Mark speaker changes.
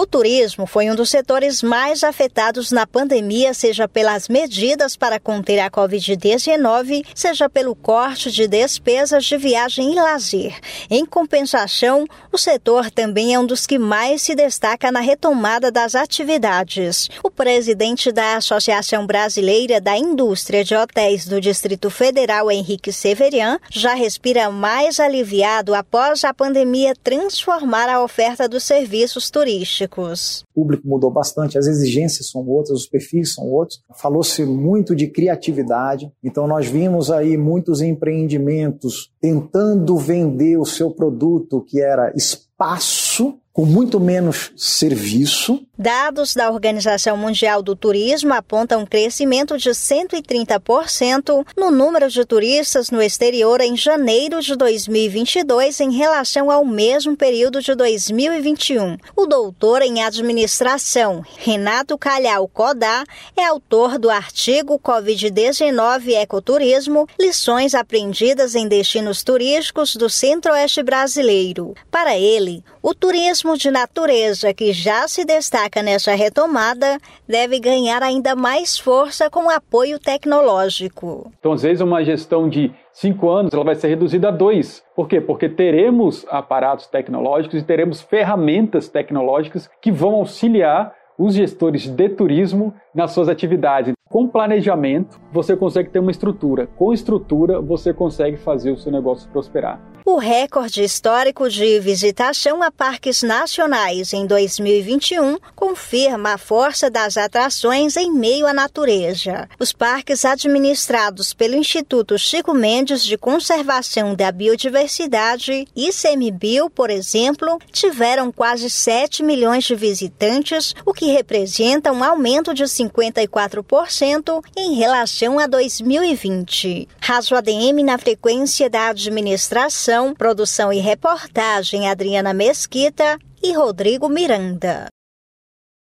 Speaker 1: O turismo foi um dos setores mais afetados na pandemia, seja pelas medidas para conter a Covid-19, seja pelo corte de despesas de viagem e lazer. Em compensação, o setor também é um dos que mais se destaca na retomada das atividades. O presidente da Associação Brasileira da Indústria de Hotéis do Distrito Federal, Henrique Severian, já respira mais aliviado após a pandemia transformar a oferta dos serviços turísticos.
Speaker 2: O público mudou bastante, as exigências são outras, os perfis são outros. Falou-se muito de criatividade, então nós vimos aí muitos empreendimentos tentando vender o seu produto que era espaço com muito menos serviço.
Speaker 1: Dados da Organização Mundial do Turismo apontam um crescimento de 130% no número de turistas no exterior em janeiro de 2022 em relação ao mesmo período de 2021. O doutor em administração, Renato Calhau Codá, é autor do artigo Covid-19 Ecoturismo: Lições aprendidas em destinos turísticos do Centro-Oeste brasileiro. Para ele, o turismo de natureza, que já se destaca nessa retomada, deve ganhar ainda mais força com apoio tecnológico.
Speaker 3: Então, às vezes, uma gestão de cinco anos ela vai ser reduzida a dois. Por quê? Porque teremos aparatos tecnológicos e teremos ferramentas tecnológicas que vão auxiliar os gestores de turismo nas suas atividades. Com planejamento, você consegue ter uma estrutura. Com estrutura, você consegue fazer o seu negócio prosperar.
Speaker 1: O recorde histórico de visitação a parques nacionais em 2021 confirma a força das atrações em meio à natureza. Os parques administrados pelo Instituto Chico Mendes de Conservação da Biodiversidade, ICMBio, por exemplo, tiveram quase 7 milhões de visitantes, o que representa um aumento de 54% em relação a 2020. Raso ADM na frequência da administração produção e reportagem Adriana Mesquita e Rodrigo Miranda.